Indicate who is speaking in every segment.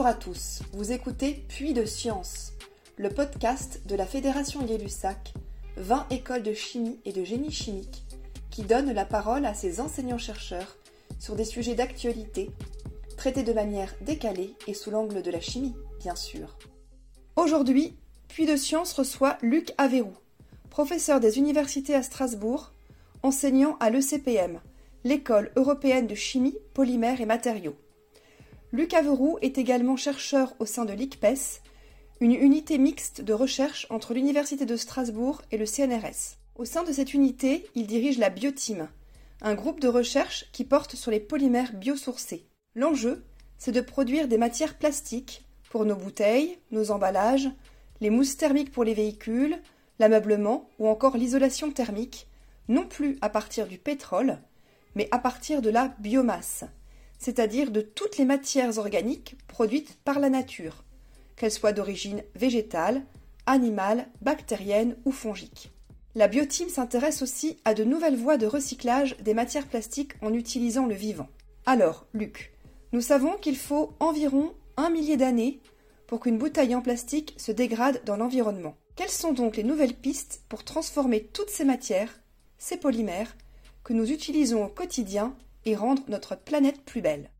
Speaker 1: Bonjour à tous, vous écoutez Puits de Science, le podcast de la Fédération Gay-Lussac, 20 écoles de chimie et de génie chimique, qui donne la parole à ses enseignants-chercheurs sur des sujets d'actualité, traités de manière décalée et sous l'angle de la chimie, bien sûr. Aujourd'hui, Puits de Science reçoit Luc Averou, professeur des universités à Strasbourg, enseignant à l'ECPM, l'École européenne de chimie, polymères et matériaux. Luc Averou est également chercheur au sein de l'ICPES, une unité mixte de recherche entre l'Université de Strasbourg et le CNRS. Au sein de cette unité, il dirige la Bioteam, un groupe de recherche qui porte sur les polymères biosourcés. L'enjeu, c'est de produire des matières plastiques pour nos bouteilles, nos emballages, les mousses thermiques pour les véhicules, l'ameublement ou encore l'isolation thermique, non plus à partir du pétrole, mais à partir de la biomasse, c'est-à-dire de toutes les matières organiques produites par la nature, qu'elles soient d'origine végétale, animale, bactérienne ou fongique. La bioteam s'intéresse aussi à de nouvelles voies de recyclage des matières plastiques en utilisant le vivant. Alors, Luc, nous savons qu'il faut environ un millier d'années pour qu'une bouteille en plastique se dégrade dans l'environnement. Quelles sont donc les nouvelles pistes pour transformer toutes ces matières, ces polymères, que nous utilisons au quotidien et rendre notre planète plus belle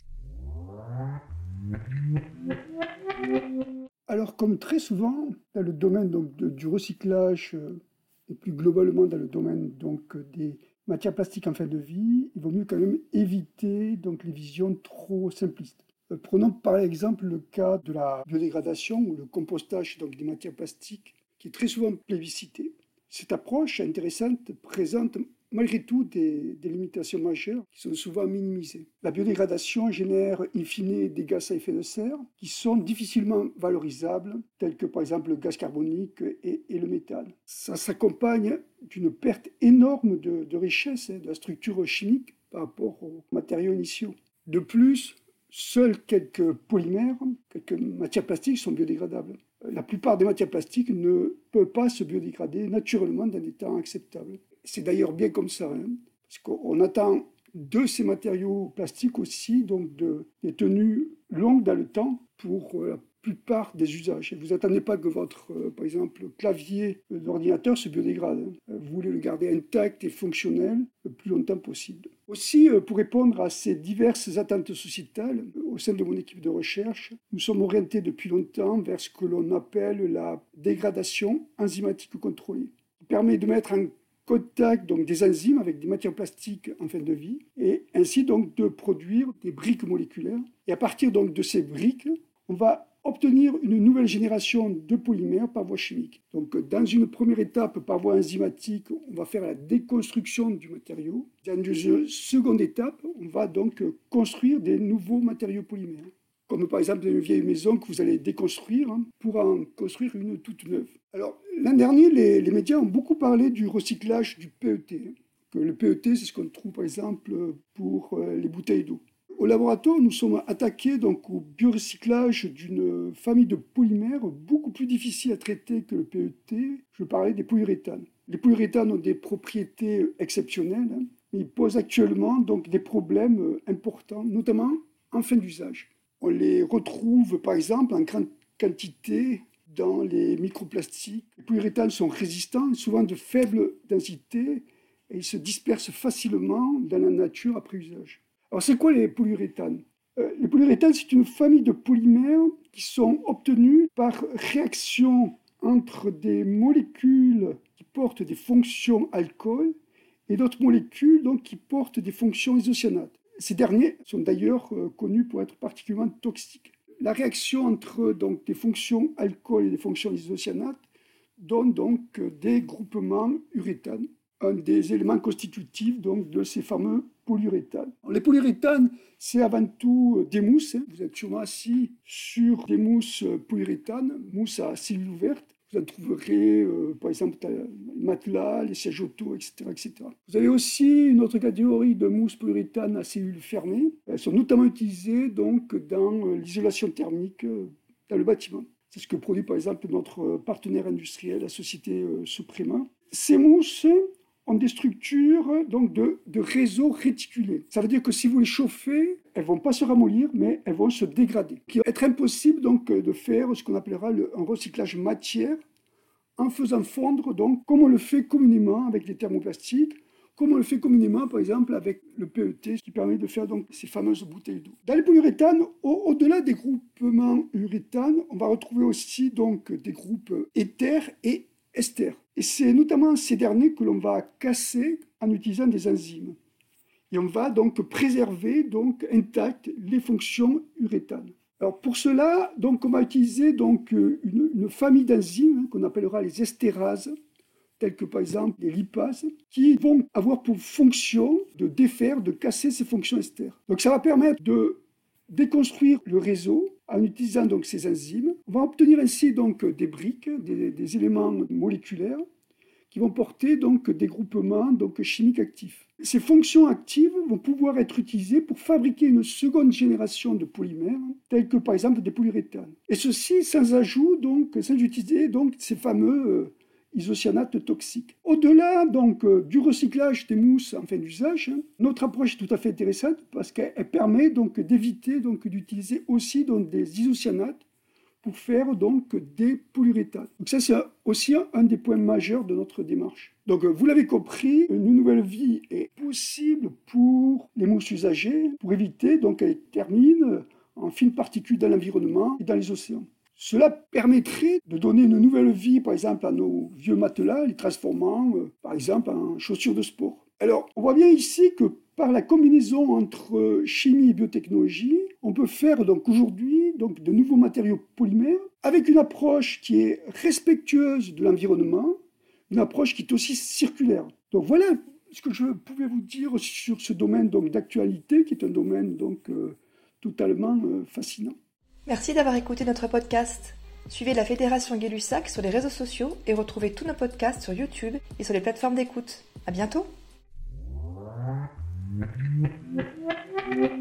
Speaker 2: Alors, comme très souvent dans le domaine donc, du recyclage euh, et plus globalement dans le domaine donc, des matières plastiques en fin de vie, il vaut mieux quand même éviter donc, les visions trop simplistes. Euh, prenons par exemple le cas de la biodégradation ou le compostage donc, des matières plastiques qui est très souvent plébiscité. Cette approche intéressante présente malgré tout des, limitations majeures qui sont souvent minimisées. La biodégradation génère in fine des gaz à effet de serre qui sont difficilement valorisables, tels que par exemple le gaz carbonique et, le méthane. Ça s'accompagne d'une perte énorme de, richesse hein, de la structure chimique par rapport aux matériaux initiaux. De plus, seuls quelques polymères, quelques matières plastiques sont biodégradables. La plupart des matières plastiques ne peuvent pas se biodégrader naturellement dans des temps acceptables c'est d'ailleurs bien comme ça, hein, parce qu'on attend de ces matériaux plastiques aussi donc de, des tenues longues dans le temps pour euh, la plupart des usages. vous n'attendez pas que votre, euh, par exemple, clavier d'ordinateur se biodégrade. Hein. Vous voulez le garder intact et fonctionnel le plus longtemps possible. Aussi, euh, pour répondre à ces diverses attentes sociétales, au sein de mon équipe de recherche, nous sommes orientés depuis longtemps vers ce que l'on appelle la dégradation enzymatique contrôlée, permet de mettre contact donc des enzymes avec des matières plastiques en fin de vie et ainsi donc de produire des briques moléculaires. Et à partir donc de ces briques, on va obtenir une nouvelle génération de polymères par voie chimique. Donc dans une première étape par voie enzymatique, on va faire la déconstruction du matériau. Dans une seconde étape, on va donc construire des nouveaux matériaux polymères comme par exemple une vieille maison que vous allez déconstruire hein, pour en construire une toute neuve. Alors, l'an dernier, les, médias ont beaucoup parlé du recyclage du PET. Hein, que le PET, c'est ce qu'on trouve par exemple pour euh, les bouteilles d'eau. Au laboratoire, nous sommes attaqués donc au biorecyclage d'une famille de polymères beaucoup plus difficile à traiter que le PET. Je parlais des polyuréthanes. Les polyuréthanes ont des propriétés exceptionnelles, hein, mais ils posent actuellement donc des problèmes euh, importants, notamment en fin d'usage. On les retrouve par exemple en grande quantité dans les microplastiques. Les polyuréthanes sont résistants, souvent de faible densité, et ils se dispersent facilement dans la nature après usage. Alors c'est quoi les polyuréthanes euh, Les polyuréthanes, c'est une famille de polymères qui sont obtenus par réaction entre des molécules qui portent des fonctions alcool et d'autres molécules qui portent des fonctions isocyanates. Ces derniers sont d'ailleurs euh, connus pour être particulièrement toxiques. La réaction entre donc, des fonctions alcool et des fonctions isocyanates donne donc des groupements uréthanes, un des éléments constitutifs donc, de ces fameux polyuréthanes. les polyuréthanes, c'est avant tout des mousses. Hein. Vous êtes sûrement assis sur des mousses polyuréthanes, mousses à cellules ouvertes. Vous en trouverez, euh, par exemple, les matelas, les sièges auto, etc., etc. Vous avez aussi une autre catégorie de mousses polyuréthane à cellules fermées. Elles sont notamment utilisées donc, dans euh, l'isolation thermique euh, dans le bâtiment. C'est ce que produit par exemple notre partenaire industriel, la société Suprema. Ces mousses des structures donc de, réseaux réticulés. Ça veut dire que si vous les chauffez, elles vont pas se ramollir, mais elles vont se dégrader. Il va être impossible donc de faire ce qu'on appellera le, un recyclage matière en faisant fondre, donc, comme on le fait communément avec les thermoplastiques, comme on le fait communément, par exemple, avec le PET, qui permet de faire donc ces fameuses bouteilles d'eau. Dans les polyuréthanes, au-delà des groupements uréthanes, on va retrouver aussi donc des groupes éthers et esters. Et c'est notamment ces derniers que l'on va casser en utilisant des enzymes. Et on va donc préserver donc intactes les fonctions uréthanes. Alors pour cela, donc, on va utiliser donc, une, une famille d'enzymes qu'on appellera les estérases, telles que par exemple les lipases, qui vont avoir pour fonction de défaire, de casser ces fonctions esters. Donc ça va permettre de déconstruire le réseau en utilisant donc ces enzymes. On va obtenir ainsi donc des briques, des, des éléments moléculaires qui vont porter donc des groupements donc chimiques actifs. Ces fonctions actives vont pouvoir être utilisées pour fabriquer une seconde génération de polymères, tels que par exemple des polyuréthanes. Et ceci sans ajout, donc, sans utiliser donc ces fameux euh, isocyanates toxiques. Au-delà donc euh, du recyclage des mousses en fin d'usage, hein, notre approche est tout à fait intéressante parce qu'elle permet donc d'éviter donc d'utiliser aussi donc des isocyanates pour faire donc des polyuréthanes. Donc ça c'est aussi un des points majeurs de notre démarche. Donc vous l'avez compris, une nouvelle vie est possible pour les mousses usagées pour éviter donc qu'elles terminent en fines particules dans l'environnement et dans les océans. Cela permettrait de donner une nouvelle vie, par exemple, à nos vieux matelas, les transformant, euh, par exemple, en chaussures de sport. Alors, on voit bien ici que par la combinaison entre chimie et biotechnologie, on peut faire donc aujourd'hui donc de nouveaux matériaux polymères avec une approche qui est respectueuse de l'environnement, une approche qui est aussi circulaire. Donc voilà ce que je pouvais vous dire sur ce domaine donc d'actualité qui est un domaine donc euh, totalement euh, fascinant.
Speaker 1: Merci d'avoir écouté notre podcast. Suivez la Fédération Gay-Lussac sur les réseaux sociaux et retrouvez tous nos podcasts sur YouTube et sur les plateformes d'écoute. À bientôt! Thank you.